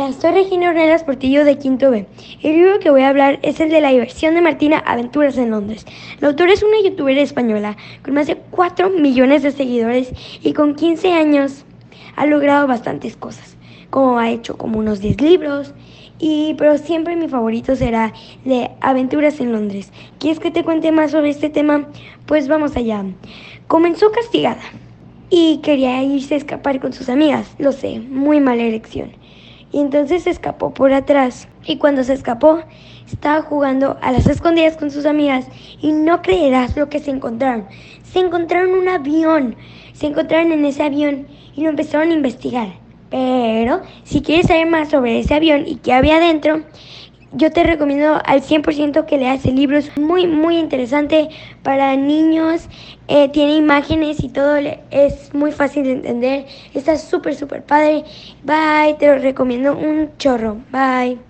Hola, soy Regina Ornelas Portillo de Quinto B. El libro que voy a hablar es el de la diversión de Martina Aventuras en Londres. La autora es una youtuber española con más de 4 millones de seguidores y con 15 años ha logrado bastantes cosas, como ha hecho como unos 10 libros, y, pero siempre mi favorito será de Aventuras en Londres. ¿Quieres que te cuente más sobre este tema? Pues vamos allá. Comenzó castigada y quería irse a escapar con sus amigas. Lo sé, muy mala elección y entonces se escapó por atrás. Y cuando se escapó, estaba jugando a las escondidas con sus amigas y no creerás lo que se encontraron. Se encontraron un avión, se encontraron en ese avión y lo empezaron a investigar. Pero si quieres saber más sobre ese avión y qué había dentro, yo te recomiendo al 100% que leas el libro. Es muy, muy interesante para niños. Eh, tiene imágenes y todo. Es muy fácil de entender. Está súper, súper padre. Bye. Te lo recomiendo un chorro. Bye.